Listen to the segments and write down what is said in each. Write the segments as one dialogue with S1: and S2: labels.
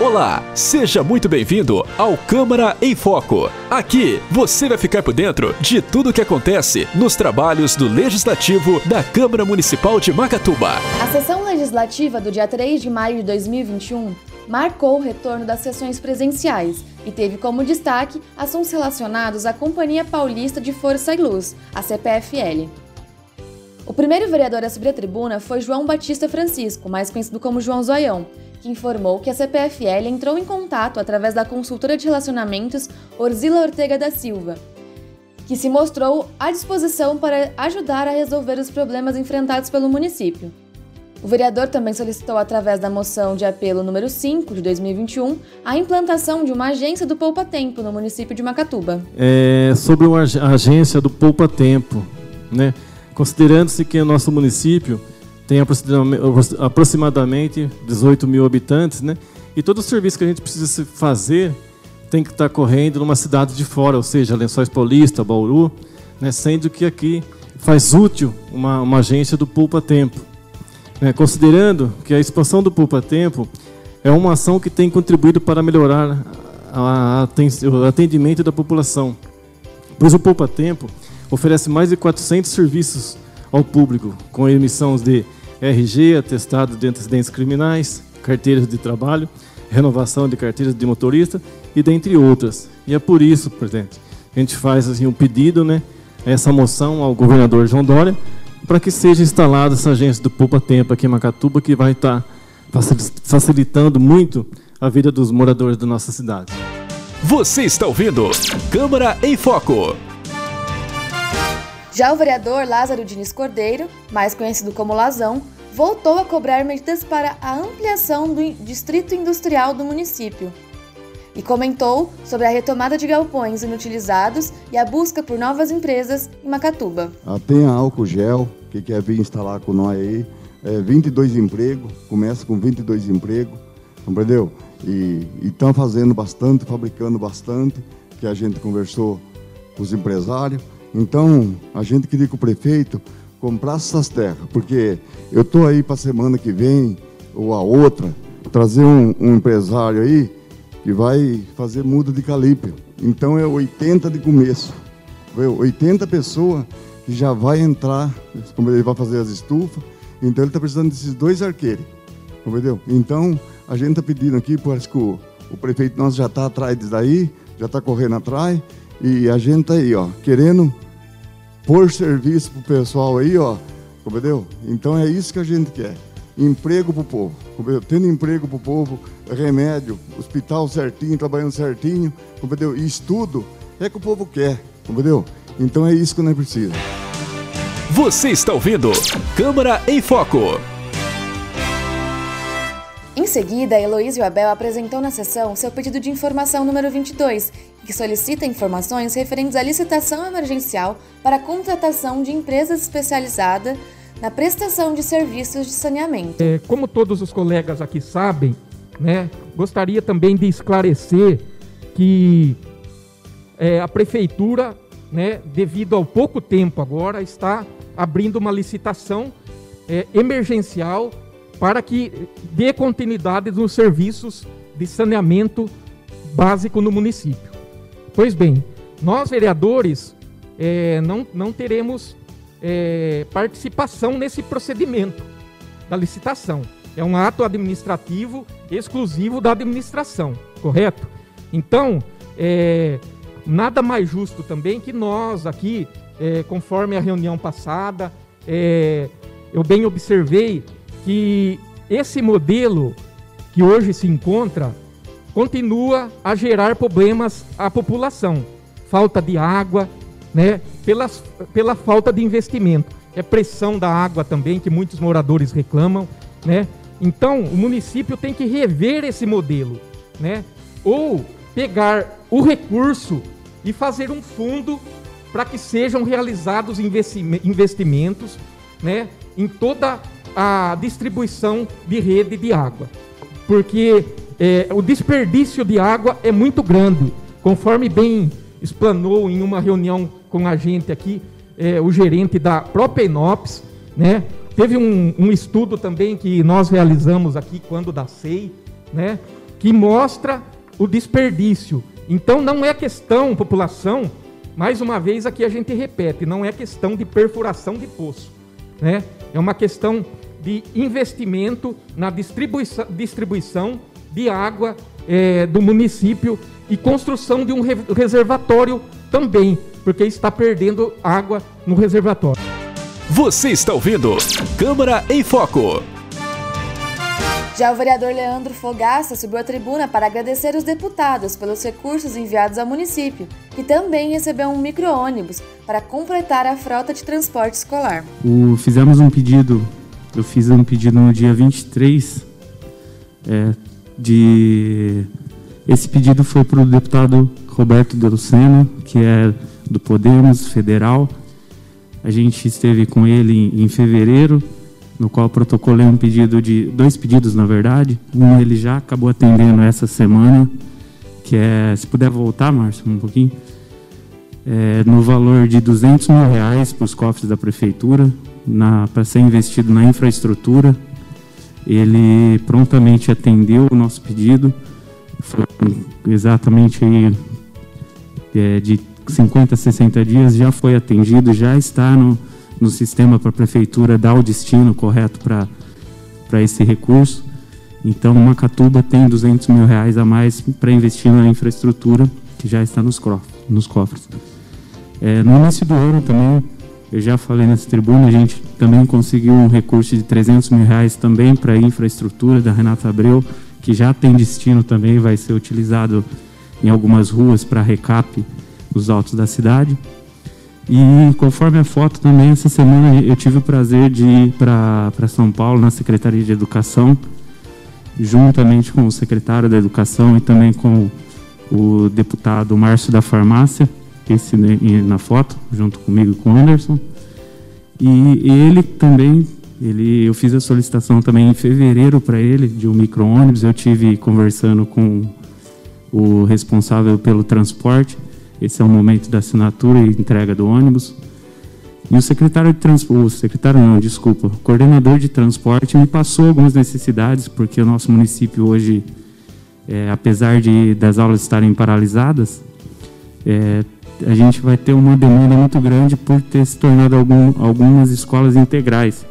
S1: Olá, seja muito bem-vindo ao Câmara em Foco. Aqui você vai ficar por dentro de tudo o que acontece nos trabalhos do Legislativo da Câmara Municipal de Macatuba.
S2: A sessão legislativa do dia 3 de maio de 2021 marcou o retorno das sessões presenciais e teve como destaque assuntos relacionados à Companhia Paulista de Força e Luz, a CPFL. O primeiro vereador a subir a tribuna foi João Batista Francisco, mais conhecido como João Zoião, que informou que a CPFL entrou em contato através da consultora de relacionamentos Orzila Ortega da Silva, que se mostrou à disposição para ajudar a resolver os problemas enfrentados pelo município. O vereador também solicitou, através da moção de apelo número 5 de 2021, a implantação de uma agência do Poupa Tempo no município de Macatuba.
S3: É, sobre uma agência do Poupa Tempo, né? considerando-se que o nosso município tem aproximadamente 18 mil habitantes, né? E todo o serviço que a gente precisa fazer tem que estar correndo numa cidade de fora, ou seja, Lençóis Paulista, Bauru, né? Sendo que aqui faz útil uma, uma agência do Pulpa Tempo. Né? Considerando que a expansão do Pulpa Tempo é uma ação que tem contribuído para melhorar a, a, o atendimento da população. Pois o Poupa Tempo oferece mais de 400 serviços ao público, com emissão de RG, atestado de antecedentes criminais, carteiras de trabalho, renovação de carteiras de motorista e dentre outras. E é por isso, presidente, a gente faz assim um pedido, né, essa moção ao governador João Dória, para que seja instalada essa agência do Poupa Tempo aqui em Macatuba, que vai estar facilitando muito a vida dos moradores da nossa cidade.
S1: Você está ouvindo Câmara em Foco.
S2: Já o vereador Lázaro Diniz Cordeiro, mais conhecido como Lazão, voltou a cobrar medidas para a ampliação do distrito industrial do município. E comentou sobre a retomada de galpões inutilizados e a busca por novas empresas em Macatuba.
S4: Ah, tem a álcool gel, que quer vir instalar com nós aí. É, 22 empregos, começa com 22 empregos, entendeu? E estão fazendo bastante, fabricando bastante, que a gente conversou com os empresários. Então, a gente queria que o prefeito comprasse essas terras, porque eu estou aí para a semana que vem, ou a outra, trazer um, um, empresário aí que vai fazer muda de calibre. Então é 80 de começo. 80 pessoas que já vai entrar, ele vai fazer as estufas, então ele está precisando desses dois arqueiros. Entendeu? Então, a gente está pedindo aqui, parece que o, o prefeito nosso já está atrás disso daí, já está correndo atrás, e a gente está aí, ó, querendo pôr serviço pro pessoal aí, ó. Entendeu? Então é isso que a gente quer. Emprego pro povo. Entendeu? Tendo emprego pro povo, remédio, hospital certinho, trabalhando certinho, entendeu? E estudo é que o povo quer, entendeu? Então é isso que nós precisamos.
S1: Você está ouvindo Câmara em Foco.
S2: Em seguida, Heloísio Abel apresentou na sessão seu pedido de informação número 22, que solicita informações referentes à licitação emergencial para a contratação de empresas especializadas na prestação de serviços de saneamento.
S5: É, como todos os colegas aqui sabem, né, gostaria também de esclarecer que é, a prefeitura, né, devido ao pouco tempo agora, está abrindo uma licitação é, emergencial para que dê continuidade nos serviços de saneamento básico no município. Pois bem, nós vereadores é, não, não teremos é, participação nesse procedimento da licitação. É um ato administrativo exclusivo da administração, correto? Então, é, nada mais justo também que nós aqui, é, conforme a reunião passada, é, eu bem observei que esse modelo que hoje se encontra continua a gerar problemas à população. Falta de água, né? pela, pela falta de investimento. É pressão da água também, que muitos moradores reclamam. Né? Então, o município tem que rever esse modelo. Né? Ou pegar o recurso e fazer um fundo para que sejam realizados investimentos né, em toda a distribuição de rede de água, porque é, o desperdício de água é muito grande, conforme bem explanou em uma reunião com a gente aqui, é, o gerente da própria Inops, né? Teve um, um, estudo também que nós realizamos aqui quando da SEI, né? que mostra o desperdício. Então não é questão, população, mais uma vez aqui a gente repete, não é questão de perfuração de poço, né? É uma questão de investimento na distribuição, distribuição de água é, do município e construção de um reservatório também, porque está perdendo água no reservatório.
S1: Você está ouvindo Câmara em Foco.
S2: Já o vereador Leandro Fogaça subiu à tribuna para agradecer os deputados pelos recursos enviados ao município, que também recebeu um micro-ônibus para completar a frota de transporte escolar.
S6: O, fizemos um pedido, eu fiz um pedido no dia 23 é, de... Esse pedido foi para o deputado Roberto De Lucena, que é do Podemos Federal. A gente esteve com ele em, fevereiro no qual protocolei um pedido de dois pedidos na verdade. Um ele já acabou atendendo essa semana, que é se puder voltar, Márcio, um pouquinho, é, no valor de 200 mil reais para os cofres da prefeitura para ser investido na infraestrutura. Ele prontamente atendeu o nosso pedido, foi exatamente aí, é, de 50 a 60 dias já foi atendido, já está no no sistema para a prefeitura dar o destino correto para esse recurso. Então, Macatuba tem 200 mil reais a mais para investir na infraestrutura que já está nos, nos cofres. É, no início do ano também, eu já falei nessa tribuna, a gente também conseguiu um recurso de 300 mil reais também para a infraestrutura da Renata Abreu, que já tem destino também, vai ser utilizado em algumas ruas para recap dos altos da cidade. E conforme a foto também, essa semana eu tive o prazer de ir para São Paulo, na Secretaria de Educação, juntamente com o secretário da Educação e também com o deputado Márcio da Farmácia, esse na foto, junto comigo e com o Anderson. E ele também, ele, eu fiz a solicitação também em fevereiro para ele de um micro-ônibus. Eu tive conversando com o responsável pelo transporte esse é o momento da assinatura e entrega do ônibus. E o secretário de transporte, secretário não, desculpa, o coordenador de transporte me passou algumas necessidades, porque o nosso município hoje, é, apesar de das aulas estarem paralisadas, é, a gente vai ter uma demanda muito grande por ter se tornado algum, algumas escolas integrais.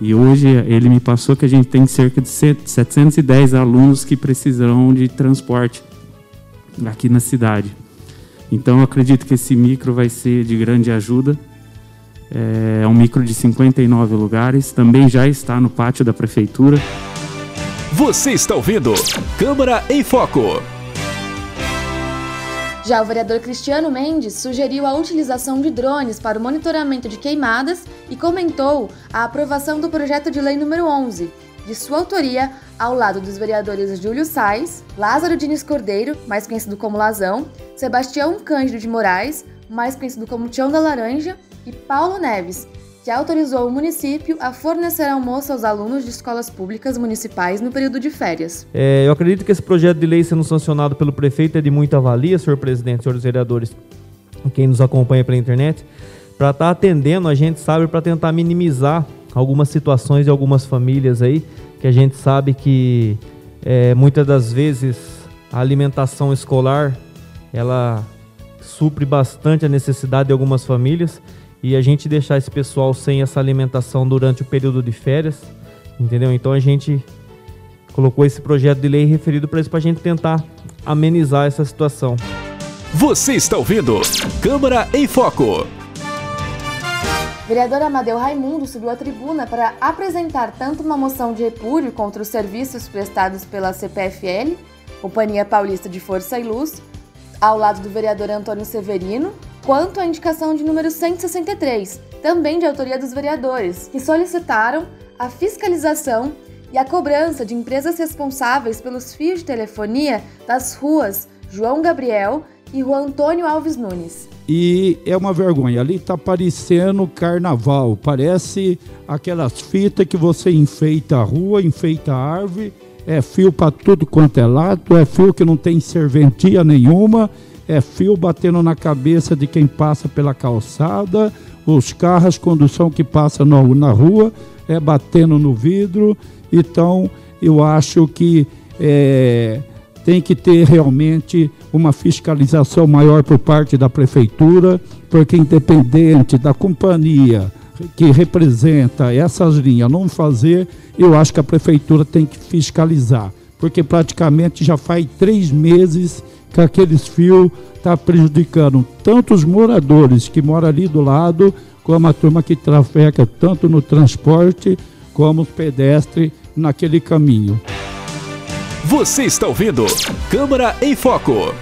S6: E hoje ele me passou que a gente tem cerca de 710 alunos que precisarão de transporte aqui na cidade. Então acredito que esse micro vai ser de grande ajuda. É um micro de 59 lugares, também já está no pátio da prefeitura.
S1: Você está ouvindo Câmara em Foco.
S2: Já o vereador Cristiano Mendes sugeriu a utilização de drones para o monitoramento de queimadas e comentou a aprovação do projeto de lei número 11, de sua autoria, ao lado dos vereadores Júlio Sais, Lázaro Diniz Cordeiro, mais conhecido como Lazão, Sebastião Cândido de Moraes, mais conhecido como Tião da Laranja, e Paulo Neves, que autorizou o município a fornecer almoço aos alunos de escolas públicas municipais no período de férias.
S7: É, eu acredito que esse projeto de lei sendo sancionado pelo prefeito é de muita valia, senhor presidente, senhores vereadores, quem nos acompanha pela internet, para estar tá atendendo, a gente sabe, para tentar minimizar algumas situações de algumas famílias aí, que a gente sabe que é, muitas das vezes a alimentação escolar ela supre bastante a necessidade de algumas famílias e a gente deixar esse pessoal sem essa alimentação durante o período de férias, entendeu? Então a gente colocou esse projeto de lei referido para isso para a gente tentar amenizar essa situação.
S1: Você está ouvindo Câmara em Foco.
S2: Vereador Amadeu Raimundo subiu à tribuna para apresentar tanto uma moção de repúdio contra os serviços prestados pela CPFL, Companhia Paulista de Força e Luz, ao lado do vereador Antônio Severino, quanto a indicação de número 163, também de autoria dos vereadores, que solicitaram a fiscalização e a cobrança de empresas responsáveis pelos fios de telefonia das ruas João Gabriel e Rua Antônio Alves Nunes.
S8: E é uma vergonha. Ali está parecendo carnaval. Parece aquelas fitas que você enfeita a rua, enfeita a árvore. É fio para tudo quanto é lado. É fio que não tem serventia nenhuma. É fio batendo na cabeça de quem passa pela calçada. Os carros, condução que passa no, na rua, é batendo no vidro. Então, eu acho que é, tem que ter realmente uma fiscalização maior por parte da prefeitura, porque independente da companhia que representa essas linhas não fazer, eu acho que a prefeitura tem que fiscalizar, porque praticamente já faz três meses que aqueles fios estão tá prejudicando tanto os moradores que moram ali do lado, como a turma que trafega tanto no transporte como os pedestres naquele caminho.
S9: Você está ouvindo Câmara em Foco.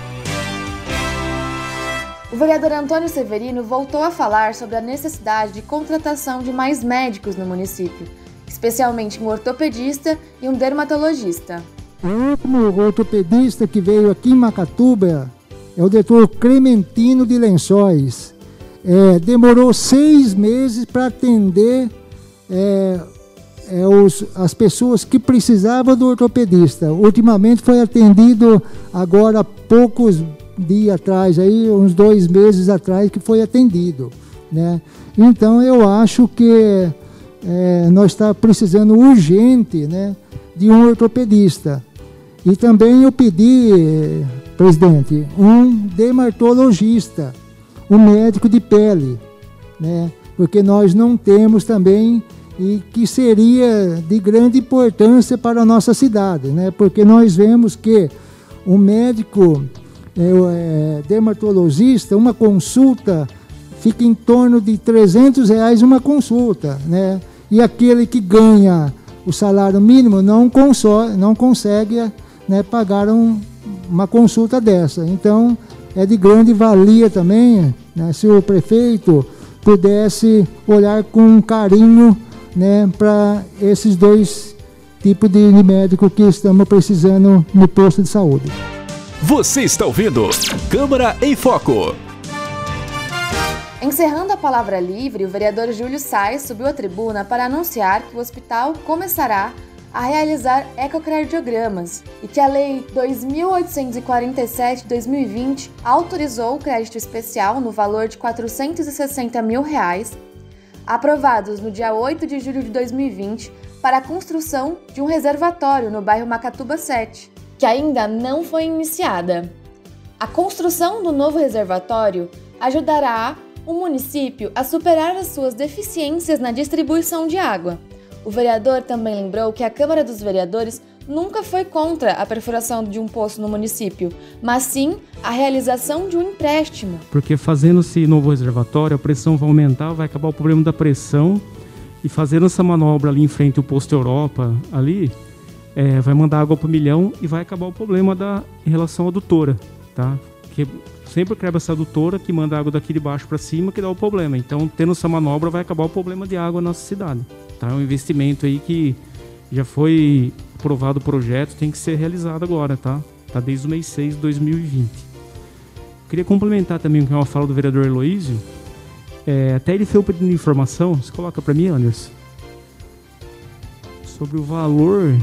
S2: O vereador Antônio Severino voltou a falar sobre a necessidade de contratação de mais médicos no município, especialmente um ortopedista e um dermatologista.
S10: O último ortopedista que veio aqui em Macatuba é o doutor Clementino de Lençóis. É, demorou seis meses para atender é, é, os, as pessoas que precisavam do ortopedista. Ultimamente foi atendido agora poucos dias atrás, aí, uns dois meses atrás, que foi atendido. Né? Então eu acho que é, nós está precisando urgente né, de um ortopedista. E também eu pedi, presidente, um dermatologista, um médico de pele, né? porque nós não temos também e que seria de grande importância para a nossa cidade, né? porque nós vemos que o médico é, é, dermatologista, uma consulta fica em torno de 300 reais uma consulta, né? e aquele que ganha o salário mínimo não, console, não consegue né, pagar um, uma consulta dessa. Então, é de grande valia também né, se o prefeito pudesse olhar com carinho né, para esses dois tipos de médico que estamos precisando no posto de saúde.
S9: Você está ouvindo Câmara em Foco.
S2: Encerrando a palavra livre, o vereador Júlio Sais subiu à tribuna para anunciar que o hospital começará a realizar ecocardiogramas e que a Lei 2847-2020 autorizou o crédito especial no valor de 460 mil reais aprovados no dia 8 de julho de 2020 para a construção de um reservatório no bairro Macatuba 7, que ainda não foi iniciada. A construção do novo reservatório ajudará o município a superar as suas deficiências na distribuição de água. O vereador também lembrou que a Câmara dos Vereadores nunca foi contra a perfuração de um poço no município, mas sim a realização de um empréstimo.
S11: Porque fazendo-se novo reservatório, a pressão vai aumentar, vai acabar o problema da pressão e fazendo essa manobra ali em frente ao posto Europa, ali, é, vai mandar água para o milhão e vai acabar o problema da, em relação à adutora, tá? Porque sempre quebra essa adutora que manda água daqui de baixo para cima que dá o problema. Então, tendo essa manobra, vai acabar o problema de água na nossa cidade. Tá? É um investimento aí que já foi aprovado o projeto, tem que ser realizado agora, tá? Tá desde o mês 6 de 2020. Queria complementar também com uma fala do vereador Heloísio. É, até ele fez pedindo informação, você coloca para mim, Anderson, sobre o valor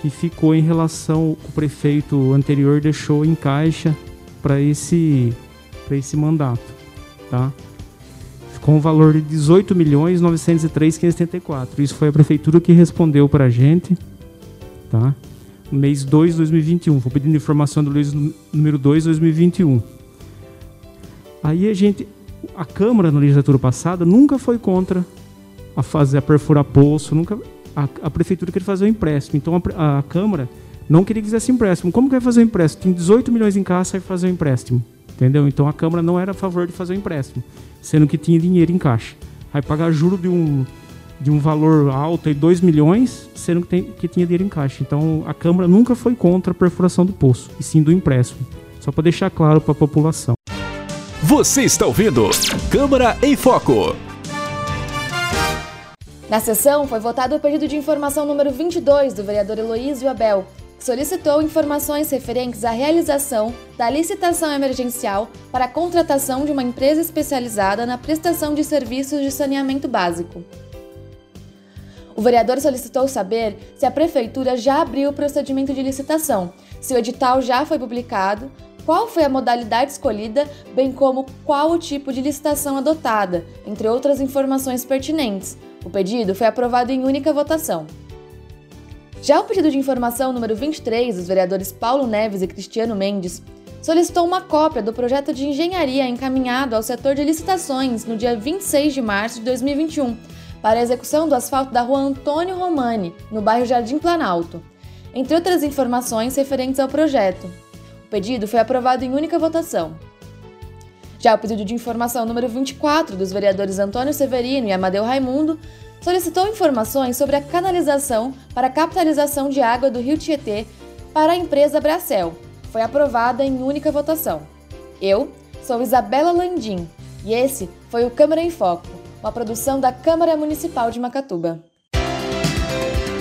S11: que ficou em relação que o prefeito anterior deixou em caixa para esse para esse mandato, tá? Com o valor de 18 milhões 903 Isso foi a prefeitura que respondeu para a gente, tá? No mês 2 de 2021. Vou pedindo informação do mês número 2 de 2021. Aí a gente, a Câmara na legislatura passada nunca foi contra a fazer a perfurar poço, nunca a, a prefeitura queria fazer o um empréstimo. Então a, a, Câmara não queria que fizesse empréstimo. Como que vai fazer o um empréstimo? Tem 18 milhões em caixa e fazer o um empréstimo. Entendeu? Então a Câmara não era a favor de fazer o empréstimo sendo que tinha dinheiro em caixa. Aí pagar juro de um, de um valor alto, 2 milhões, sendo que, tem, que tinha dinheiro em caixa. Então a Câmara nunca foi contra a perfuração do poço, e sim do empréstimo. Só para deixar claro para a população.
S9: Você está ouvindo Câmara em Foco.
S2: Na sessão foi votado o pedido de informação número 22 do vereador Heloísio Abel, solicitou informações referentes à realização da licitação emergencial para a contratação de uma empresa especializada na prestação de serviços de saneamento básico. O vereador solicitou saber se a prefeitura já abriu o procedimento de licitação, se o edital já foi publicado, qual foi a modalidade escolhida, bem como qual o tipo de licitação adotada, entre outras informações pertinentes. O pedido foi aprovado em única votação. Já o pedido de informação número 23 dos vereadores Paulo Neves e Cristiano Mendes solicitou uma cópia do projeto de engenharia encaminhado ao setor de licitações no dia 26 de março de 2021 para a execução do asfalto da rua Antônio Romani, no bairro Jardim Planalto, entre outras informações referentes ao projeto. O pedido foi aprovado em única votação. Já o pedido de informação número 24 dos vereadores Antônio Severino e Amadeu Raimundo solicitou informações sobre a canalização para a capitalização de água do Rio Tietê para a empresa Bracel. Foi aprovada em única votação. Eu sou Isabela Landim e esse foi o Câmara em Foco, uma produção da Câmara Municipal de Macatuba.